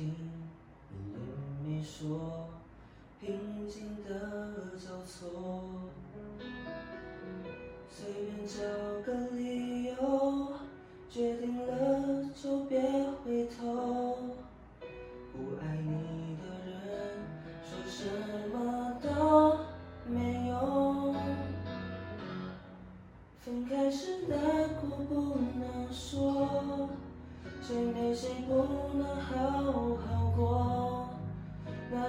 听你说平静的交错随便找个理由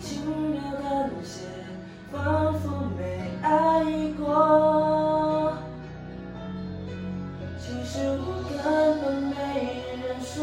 轻描淡写，仿佛没爱过。其实我根本没人说，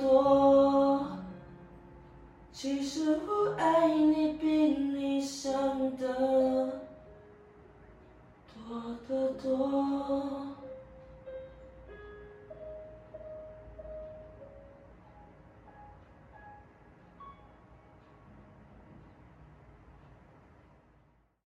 多，其实我爱你比你想的多得多。